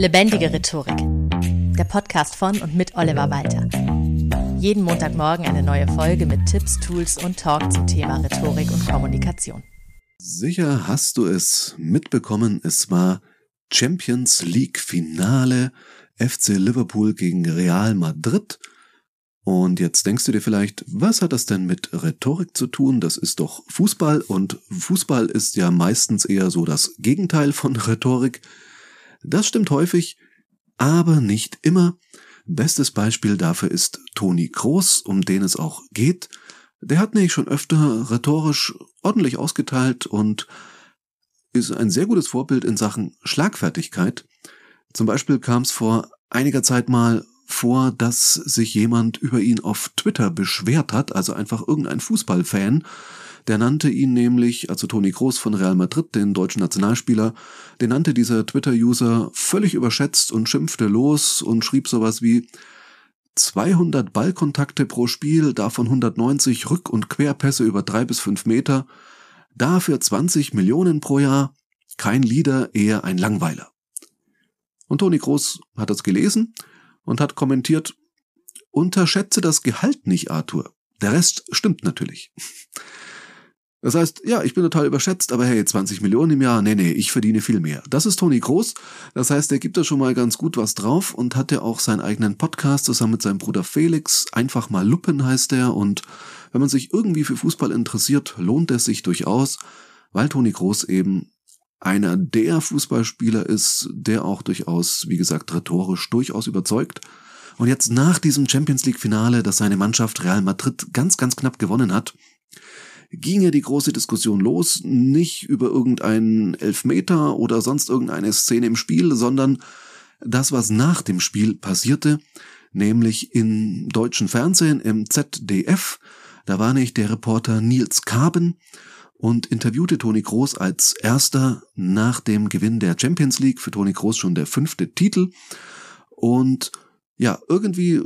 Lebendige Rhetorik. Der Podcast von und mit Oliver Walter. Jeden Montagmorgen eine neue Folge mit Tipps, Tools und Talk zum Thema Rhetorik und Kommunikation. Sicher hast du es mitbekommen, es war Champions League Finale FC Liverpool gegen Real Madrid. Und jetzt denkst du dir vielleicht, was hat das denn mit Rhetorik zu tun? Das ist doch Fußball und Fußball ist ja meistens eher so das Gegenteil von Rhetorik. Das stimmt häufig, aber nicht immer. Bestes Beispiel dafür ist Toni Kroos, um den es auch geht. Der hat nämlich schon öfter rhetorisch ordentlich ausgeteilt und ist ein sehr gutes Vorbild in Sachen Schlagfertigkeit. Zum Beispiel kam es vor einiger Zeit mal vor, dass sich jemand über ihn auf Twitter beschwert hat, also einfach irgendein Fußballfan, der nannte ihn nämlich, also Toni Kroos von Real Madrid, den deutschen Nationalspieler, den nannte dieser Twitter-User völlig überschätzt und schimpfte los und schrieb sowas wie 200 Ballkontakte pro Spiel, davon 190 Rück- und Querpässe über drei bis fünf Meter, dafür 20 Millionen pro Jahr, kein Leader, eher ein Langweiler. Und Toni Kroos hat das gelesen und hat kommentiert, unterschätze das Gehalt nicht, Arthur. Der Rest stimmt natürlich. Das heißt, ja, ich bin total überschätzt, aber hey, 20 Millionen im Jahr, nee, nee, ich verdiene viel mehr. Das ist Toni Groß. Das heißt, er gibt da schon mal ganz gut was drauf und hat ja auch seinen eigenen Podcast zusammen mit seinem Bruder Felix. Einfach mal Luppen heißt er und wenn man sich irgendwie für Fußball interessiert, lohnt es sich durchaus, weil Toni Groß eben einer der Fußballspieler ist, der auch durchaus, wie gesagt, rhetorisch durchaus überzeugt. Und jetzt nach diesem Champions League Finale, das seine Mannschaft Real Madrid ganz, ganz knapp gewonnen hat, ging ja die große Diskussion los, nicht über irgendeinen Elfmeter oder sonst irgendeine Szene im Spiel, sondern das, was nach dem Spiel passierte, nämlich im deutschen Fernsehen, im ZDF, da war nicht der Reporter Nils Kaben und interviewte Toni Groß als erster nach dem Gewinn der Champions League, für Toni Groß schon der fünfte Titel. Und ja, irgendwie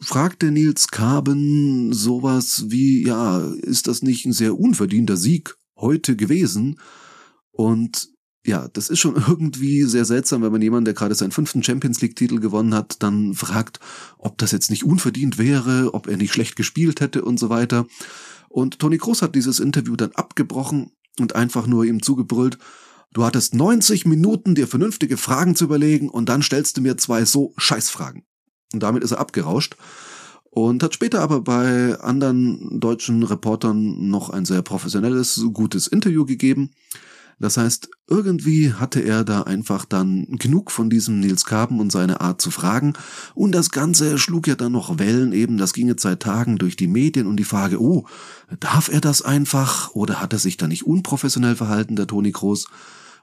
fragte Nils Kaben sowas wie, ja, ist das nicht ein sehr unverdienter Sieg heute gewesen? Und ja, das ist schon irgendwie sehr seltsam, wenn man jemanden, der gerade seinen fünften Champions League-Titel gewonnen hat, dann fragt, ob das jetzt nicht unverdient wäre, ob er nicht schlecht gespielt hätte und so weiter. Und Toni Kroos hat dieses Interview dann abgebrochen und einfach nur ihm zugebrüllt, du hattest 90 Minuten, dir vernünftige Fragen zu überlegen und dann stellst du mir zwei so Scheißfragen. Und damit ist er abgerauscht und hat später aber bei anderen deutschen Reportern noch ein sehr professionelles, gutes Interview gegeben. Das heißt, irgendwie hatte er da einfach dann genug von diesem Nils Kaben und seine Art zu fragen. Und das Ganze schlug ja dann noch Wellen eben, das ging jetzt seit Tagen durch die Medien und die Frage, oh, darf er das einfach oder hat er sich da nicht unprofessionell verhalten, der Toni Groß?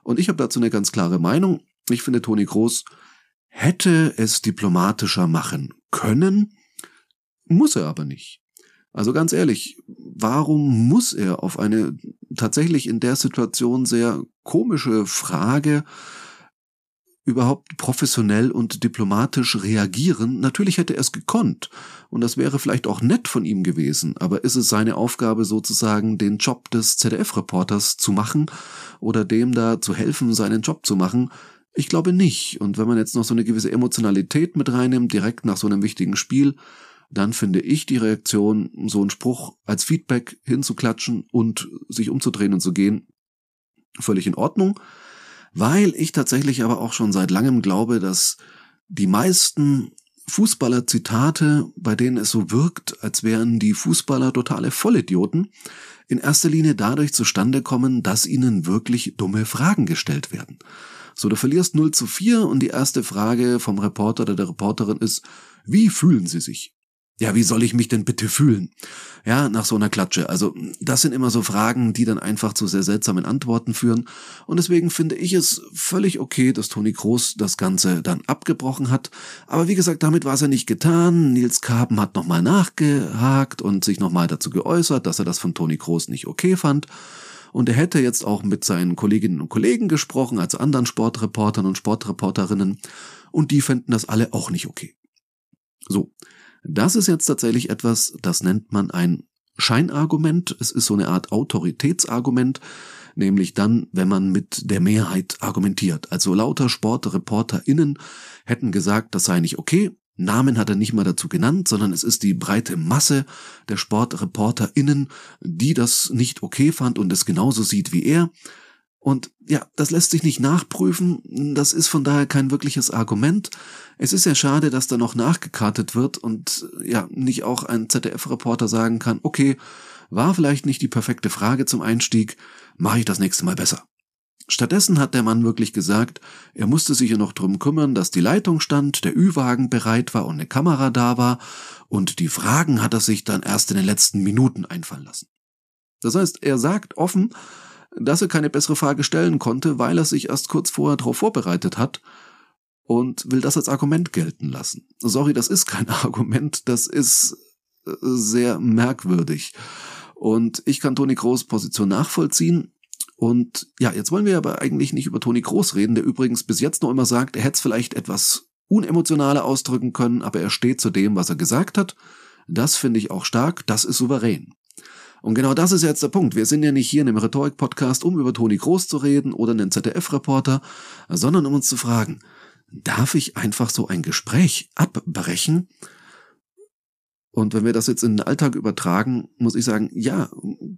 Und ich habe dazu eine ganz klare Meinung. Ich finde, Toni Groß hätte es diplomatischer machen können, muss er aber nicht. Also ganz ehrlich, warum muss er auf eine tatsächlich in der Situation sehr komische Frage überhaupt professionell und diplomatisch reagieren? Natürlich hätte er es gekonnt. Und das wäre vielleicht auch nett von ihm gewesen. Aber ist es seine Aufgabe sozusagen, den Job des ZDF-Reporters zu machen oder dem da zu helfen, seinen Job zu machen? Ich glaube nicht. Und wenn man jetzt noch so eine gewisse Emotionalität mit reinnimmt, direkt nach so einem wichtigen Spiel, dann finde ich die Reaktion, so einen Spruch als Feedback hinzuklatschen und sich umzudrehen und zu gehen, völlig in Ordnung. Weil ich tatsächlich aber auch schon seit langem glaube, dass die meisten Fußballer-Zitate, bei denen es so wirkt, als wären die Fußballer totale Vollidioten, in erster Linie dadurch zustande kommen, dass ihnen wirklich dumme Fragen gestellt werden. So, du verlierst 0 zu 4 und die erste Frage vom Reporter oder der Reporterin ist, wie fühlen Sie sich? Ja, wie soll ich mich denn bitte fühlen? Ja, nach so einer Klatsche. Also, das sind immer so Fragen, die dann einfach zu sehr seltsamen Antworten führen. Und deswegen finde ich es völlig okay, dass Toni Kroos das Ganze dann abgebrochen hat. Aber wie gesagt, damit war es ja nicht getan. Nils Kaben hat nochmal nachgehakt und sich nochmal dazu geäußert, dass er das von Toni Kroos nicht okay fand. Und er hätte jetzt auch mit seinen Kolleginnen und Kollegen gesprochen, also anderen Sportreportern und Sportreporterinnen. Und die fänden das alle auch nicht okay. So. Das ist jetzt tatsächlich etwas, das nennt man ein Scheinargument. Es ist so eine Art Autoritätsargument. nämlich dann, wenn man mit der Mehrheit argumentiert. Also lauter SportreporterInnen hätten gesagt, das sei nicht okay. Namen hat er nicht mal dazu genannt, sondern es ist die breite Masse der SportreporterInnen, die das nicht okay fand und es genauso sieht wie er. Und ja, das lässt sich nicht nachprüfen. Das ist von daher kein wirkliches Argument. Es ist ja schade, dass da noch nachgekartet wird und ja, nicht auch ein ZDF-Reporter sagen kann, okay, war vielleicht nicht die perfekte Frage zum Einstieg, mache ich das nächste Mal besser. Stattdessen hat der Mann wirklich gesagt, er musste sich ja noch drum kümmern, dass die Leitung stand, der Ü-Wagen bereit war und eine Kamera da war, und die Fragen hat er sich dann erst in den letzten Minuten einfallen lassen. Das heißt, er sagt offen, dass er keine bessere Frage stellen konnte, weil er sich erst kurz vorher darauf vorbereitet hat und will das als Argument gelten lassen. Sorry, das ist kein Argument, das ist äh, sehr merkwürdig. Und ich kann Toni Groß Position nachvollziehen. Und ja, jetzt wollen wir aber eigentlich nicht über Toni Groß reden, der übrigens bis jetzt noch immer sagt, er hätte es vielleicht etwas unemotionaler ausdrücken können, aber er steht zu dem, was er gesagt hat. Das finde ich auch stark, das ist souverän. Und genau das ist jetzt der Punkt. Wir sind ja nicht hier in einem Rhetorik-Podcast, um über Toni Groß zu reden oder einen ZDF-Reporter, sondern um uns zu fragen, darf ich einfach so ein Gespräch abbrechen, und wenn wir das jetzt in den Alltag übertragen, muss ich sagen, ja,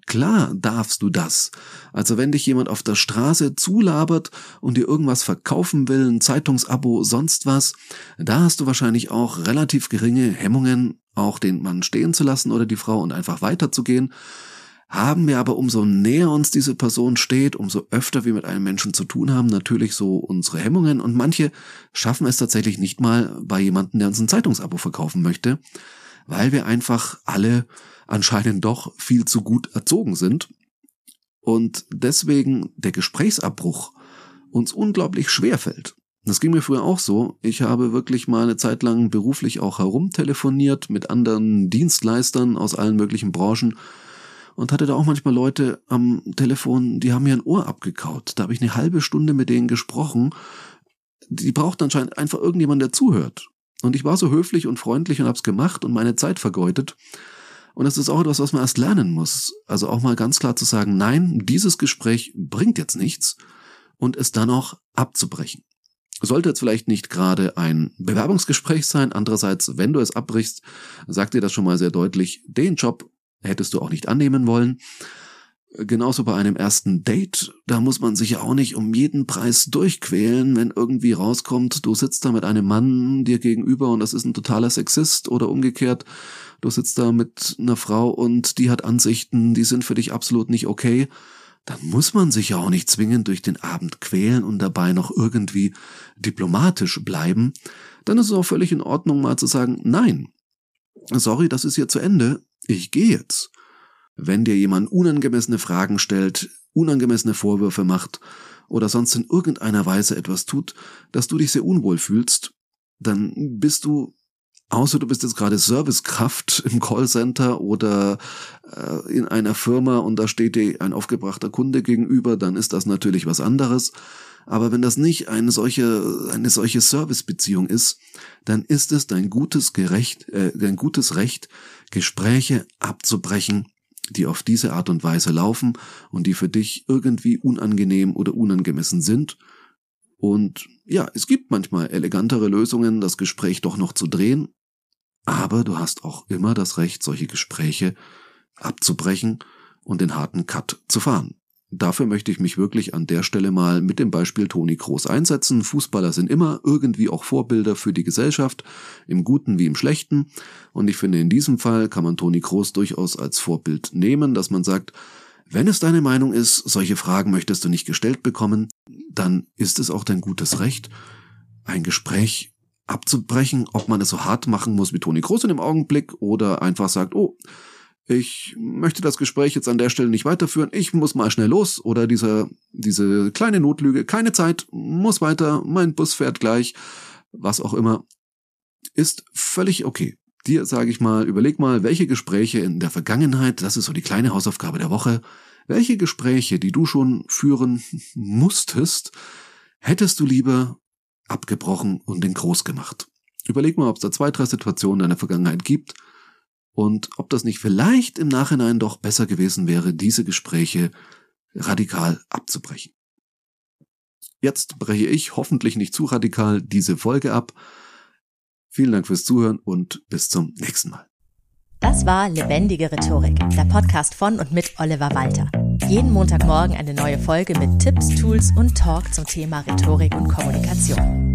klar darfst du das. Also wenn dich jemand auf der Straße zulabert und dir irgendwas verkaufen will, ein Zeitungsabo, sonst was, da hast du wahrscheinlich auch relativ geringe Hemmungen, auch den Mann stehen zu lassen oder die Frau und einfach weiterzugehen. Haben wir aber umso näher uns diese Person steht, umso öfter wir mit einem Menschen zu tun haben, natürlich so unsere Hemmungen und manche schaffen es tatsächlich nicht mal bei jemandem, der uns ein Zeitungsabo verkaufen möchte weil wir einfach alle anscheinend doch viel zu gut erzogen sind und deswegen der Gesprächsabbruch uns unglaublich schwer fällt. Das ging mir früher auch so. Ich habe wirklich mal eine Zeit lang beruflich auch herumtelefoniert mit anderen Dienstleistern aus allen möglichen Branchen und hatte da auch manchmal Leute am Telefon, die haben mir ein Ohr abgekaut. Da habe ich eine halbe Stunde mit denen gesprochen. Die braucht anscheinend einfach irgendjemand, der zuhört. Und ich war so höflich und freundlich und hab's gemacht und meine Zeit vergeudet. Und das ist auch etwas, was man erst lernen muss. Also auch mal ganz klar zu sagen, nein, dieses Gespräch bringt jetzt nichts und es dann auch abzubrechen. Sollte jetzt vielleicht nicht gerade ein Bewerbungsgespräch sein. Andererseits, wenn du es abbrichst, sagt dir das schon mal sehr deutlich, den Job hättest du auch nicht annehmen wollen. Genauso bei einem ersten Date, da muss man sich ja auch nicht um jeden Preis durchquälen, wenn irgendwie rauskommt, du sitzt da mit einem Mann dir gegenüber und das ist ein totaler Sexist oder umgekehrt, du sitzt da mit einer Frau und die hat Ansichten, die sind für dich absolut nicht okay, dann muss man sich ja auch nicht zwingend durch den Abend quälen und dabei noch irgendwie diplomatisch bleiben. Dann ist es auch völlig in Ordnung, mal zu sagen, nein, sorry, das ist hier zu Ende, ich gehe jetzt. Wenn dir jemand unangemessene Fragen stellt, unangemessene Vorwürfe macht oder sonst in irgendeiner Weise etwas tut, dass du dich sehr unwohl fühlst, dann bist du, außer du bist jetzt gerade Servicekraft im Callcenter oder äh, in einer Firma und da steht dir ein aufgebrachter Kunde gegenüber, dann ist das natürlich was anderes. Aber wenn das nicht eine solche, eine solche Servicebeziehung ist, dann ist es dein gutes Gerecht, äh, dein gutes Recht, Gespräche abzubrechen die auf diese Art und Weise laufen und die für dich irgendwie unangenehm oder unangemessen sind. Und ja, es gibt manchmal elegantere Lösungen, das Gespräch doch noch zu drehen, aber du hast auch immer das Recht, solche Gespräche abzubrechen und den harten Cut zu fahren. Dafür möchte ich mich wirklich an der Stelle mal mit dem Beispiel Toni Kroos einsetzen. Fußballer sind immer irgendwie auch Vorbilder für die Gesellschaft, im Guten wie im Schlechten. Und ich finde, in diesem Fall kann man Toni Kroos durchaus als Vorbild nehmen, dass man sagt, wenn es deine Meinung ist, solche Fragen möchtest du nicht gestellt bekommen, dann ist es auch dein gutes Recht, ein Gespräch abzubrechen, ob man es so hart machen muss wie Toni Kroos in dem Augenblick oder einfach sagt, oh, ich möchte das Gespräch jetzt an der Stelle nicht weiterführen, ich muss mal schnell los. Oder diese, diese kleine Notlüge, keine Zeit, muss weiter, mein Bus fährt gleich, was auch immer, ist völlig okay. Dir sage ich mal, überleg mal, welche Gespräche in der Vergangenheit, das ist so die kleine Hausaufgabe der Woche, welche Gespräche, die du schon führen musstest, hättest du lieber abgebrochen und den groß gemacht. Überleg mal, ob es da zwei, drei Situationen in der Vergangenheit gibt, und ob das nicht vielleicht im Nachhinein doch besser gewesen wäre, diese Gespräche radikal abzubrechen. Jetzt breche ich hoffentlich nicht zu radikal diese Folge ab. Vielen Dank fürs Zuhören und bis zum nächsten Mal. Das war Lebendige Rhetorik, der Podcast von und mit Oliver Walter. Jeden Montagmorgen eine neue Folge mit Tipps, Tools und Talk zum Thema Rhetorik und Kommunikation.